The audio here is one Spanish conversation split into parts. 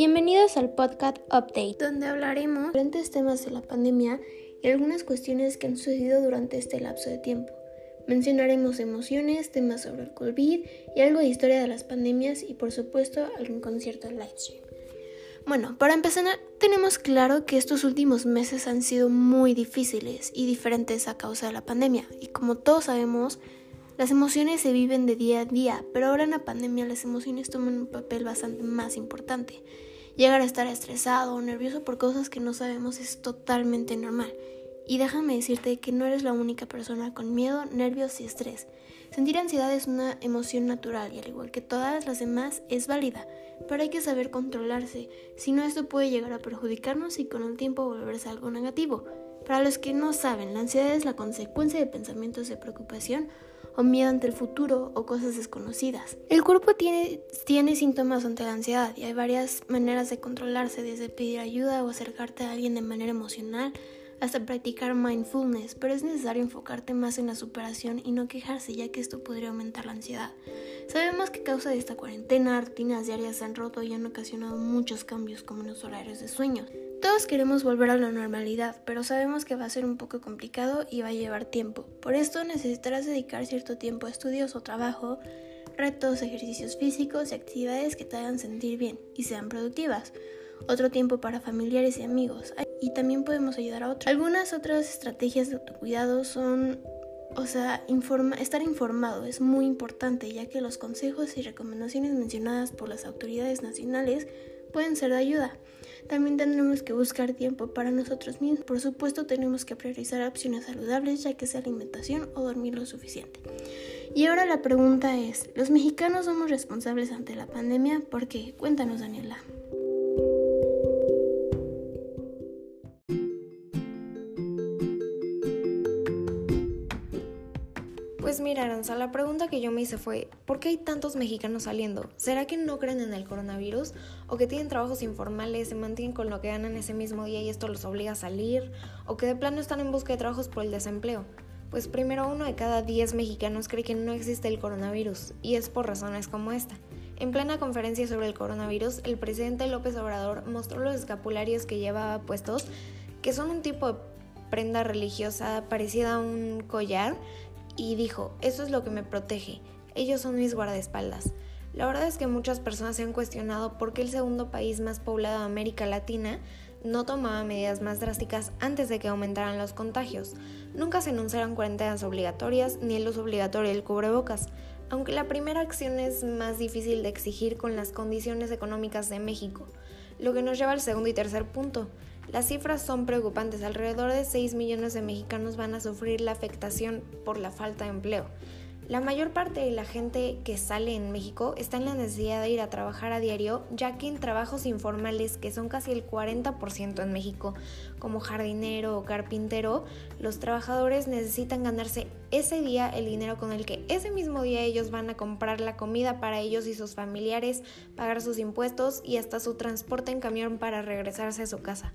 Bienvenidos al podcast Update, donde hablaremos de diferentes temas de la pandemia y algunas cuestiones que han sucedido durante este lapso de tiempo. Mencionaremos emociones, temas sobre el COVID y algo de historia de las pandemias y por supuesto algún concierto livestream. Bueno, para empezar tenemos claro que estos últimos meses han sido muy difíciles y diferentes a causa de la pandemia y como todos sabemos, las emociones se viven de día a día, pero ahora en la pandemia las emociones toman un papel bastante más importante. Llegar a estar estresado o nervioso por cosas que no sabemos es totalmente normal. Y déjame decirte que no eres la única persona con miedo, nervios y estrés. Sentir ansiedad es una emoción natural y al igual que todas las demás es válida, pero hay que saber controlarse, si no esto puede llegar a perjudicarnos y con el tiempo volverse algo negativo. Para los que no saben, la ansiedad es la consecuencia de pensamientos de preocupación o miedo ante el futuro o cosas desconocidas. El cuerpo tiene, tiene síntomas ante la ansiedad y hay varias maneras de controlarse, desde pedir ayuda o acercarte a alguien de manera emocional hasta practicar mindfulness, pero es necesario enfocarte más en la superación y no quejarse ya que esto podría aumentar la ansiedad. Sabemos que a causa de esta cuarentena, rutinas diarias se han roto y han ocasionado muchos cambios como en los horarios de sueño. Todos queremos volver a la normalidad, pero sabemos que va a ser un poco complicado y va a llevar tiempo. Por esto necesitarás dedicar cierto tiempo a estudios o trabajo, retos, ejercicios físicos y actividades que te hagan sentir bien y sean productivas. Otro tiempo para familiares y amigos. Y también podemos ayudar a otros. Algunas otras estrategias de autocuidado son o sea, estar informado es muy importante ya que los consejos y recomendaciones mencionadas por las autoridades nacionales pueden ser de ayuda. También tendremos que buscar tiempo para nosotros mismos. Por supuesto, tenemos que priorizar opciones saludables, ya que sea alimentación o dormir lo suficiente. Y ahora la pregunta es, ¿los mexicanos somos responsables ante la pandemia? ¿Por qué? Cuéntanos, Daniela. Pues mira, Aranza, la pregunta que yo me hice fue, ¿por qué hay tantos mexicanos saliendo? ¿Será que no creen en el coronavirus? ¿O que tienen trabajos informales, se mantienen con lo que ganan ese mismo día y esto los obliga a salir? ¿O que de plano están en busca de trabajos por el desempleo? Pues primero uno de cada diez mexicanos cree que no existe el coronavirus, y es por razones como esta. En plena conferencia sobre el coronavirus, el presidente López Obrador mostró los escapularios que llevaba puestos, que son un tipo de prenda religiosa parecida a un collar y dijo, eso es lo que me protege, ellos son mis guardaespaldas. La verdad es que muchas personas se han cuestionado por qué el segundo país más poblado de América Latina no tomaba medidas más drásticas antes de que aumentaran los contagios. Nunca se anunciaron cuarentenas obligatorias ni el uso obligatorio del cubrebocas, aunque la primera acción es más difícil de exigir con las condiciones económicas de México, lo que nos lleva al segundo y tercer punto. Las cifras son preocupantes. Alrededor de 6 millones de mexicanos van a sufrir la afectación por la falta de empleo. La mayor parte de la gente que sale en México está en la necesidad de ir a trabajar a diario, ya que en trabajos informales, que son casi el 40% en México, como jardinero o carpintero, los trabajadores necesitan ganarse ese día el dinero con el que ese mismo día ellos van a comprar la comida para ellos y sus familiares, pagar sus impuestos y hasta su transporte en camión para regresarse a su casa.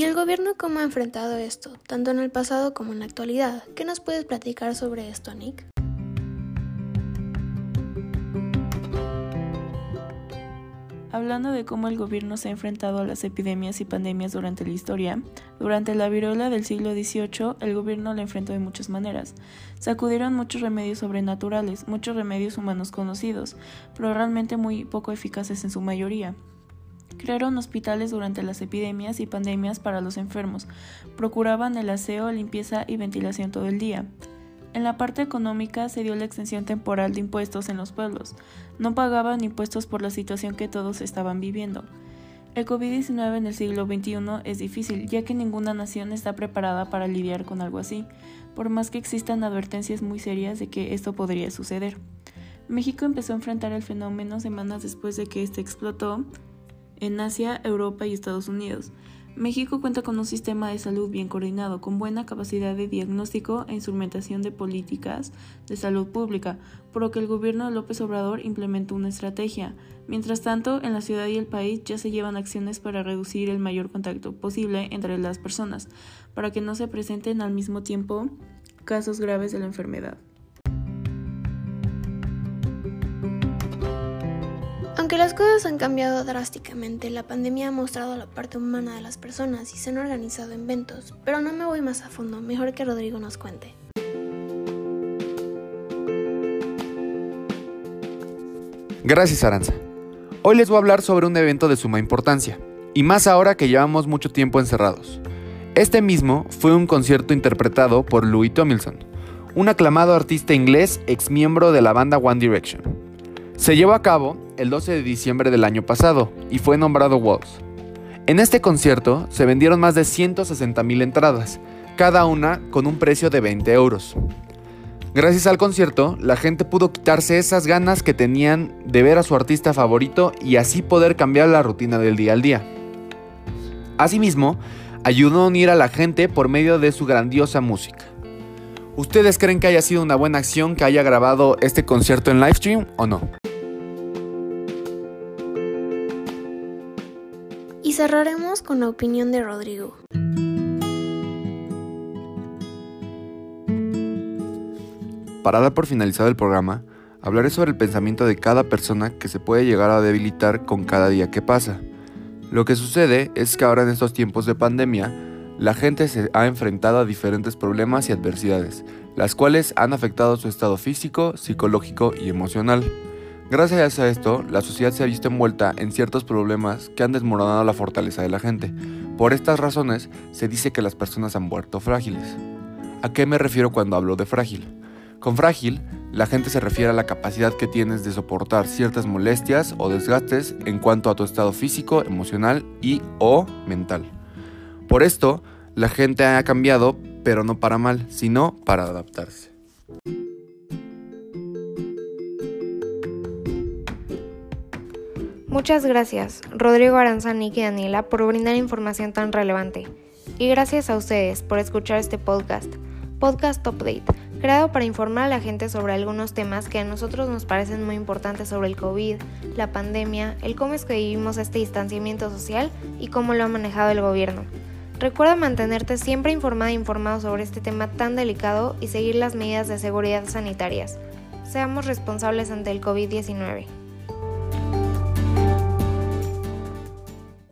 ¿Y el gobierno cómo ha enfrentado esto, tanto en el pasado como en la actualidad? ¿Qué nos puedes platicar sobre esto, Nick? Hablando de cómo el gobierno se ha enfrentado a las epidemias y pandemias durante la historia, durante la viruela del siglo XVIII el gobierno la enfrentó de muchas maneras. Sacudieron muchos remedios sobrenaturales, muchos remedios humanos conocidos, pero realmente muy poco eficaces en su mayoría. Crearon hospitales durante las epidemias y pandemias para los enfermos. Procuraban el aseo, limpieza y ventilación todo el día. En la parte económica se dio la extensión temporal de impuestos en los pueblos. No pagaban impuestos por la situación que todos estaban viviendo. El COVID-19 en el siglo XXI es difícil, ya que ninguna nación está preparada para lidiar con algo así, por más que existan advertencias muy serias de que esto podría suceder. México empezó a enfrentar el fenómeno semanas después de que este explotó en Asia, Europa y Estados Unidos. México cuenta con un sistema de salud bien coordinado, con buena capacidad de diagnóstico e instrumentación de políticas de salud pública, por lo que el gobierno de López Obrador implementó una estrategia. Mientras tanto, en la ciudad y el país ya se llevan acciones para reducir el mayor contacto posible entre las personas, para que no se presenten al mismo tiempo casos graves de la enfermedad. Las cosas han cambiado drásticamente, la pandemia ha mostrado la parte humana de las personas y se han organizado eventos, pero no me voy más a fondo, mejor que Rodrigo nos cuente. Gracias Aranza. Hoy les voy a hablar sobre un evento de suma importancia, y más ahora que llevamos mucho tiempo encerrados. Este mismo fue un concierto interpretado por Louis Tomlinson, un aclamado artista inglés ex miembro de la banda One Direction. Se llevó a cabo el 12 de diciembre del año pasado y fue nombrado Walls. En este concierto se vendieron más de 160.000 entradas, cada una con un precio de 20 euros. Gracias al concierto, la gente pudo quitarse esas ganas que tenían de ver a su artista favorito y así poder cambiar la rutina del día al día. Asimismo, ayudó a unir a la gente por medio de su grandiosa música. ¿Ustedes creen que haya sido una buena acción que haya grabado este concierto en livestream o no? Cerraremos con la opinión de Rodrigo. Para dar por finalizado el programa, hablaré sobre el pensamiento de cada persona que se puede llegar a debilitar con cada día que pasa. Lo que sucede es que ahora en estos tiempos de pandemia, la gente se ha enfrentado a diferentes problemas y adversidades, las cuales han afectado su estado físico, psicológico y emocional. Gracias a esto, la sociedad se ha visto envuelta en ciertos problemas que han desmoronado la fortaleza de la gente. Por estas razones, se dice que las personas han vuelto frágiles. ¿A qué me refiero cuando hablo de frágil? Con frágil, la gente se refiere a la capacidad que tienes de soportar ciertas molestias o desgastes en cuanto a tu estado físico, emocional y o mental. Por esto, la gente ha cambiado, pero no para mal, sino para adaptarse. Muchas gracias, Rodrigo Aranzani y Daniela, por brindar información tan relevante. Y gracias a ustedes por escuchar este podcast, Podcast Update creado para informar a la gente sobre algunos temas que a nosotros nos parecen muy importantes sobre el COVID, la pandemia, el cómo es que vivimos este distanciamiento social y cómo lo ha manejado el gobierno. Recuerda mantenerte siempre informada e informado sobre este tema tan delicado y seguir las medidas de seguridad sanitarias. Seamos responsables ante el COVID-19.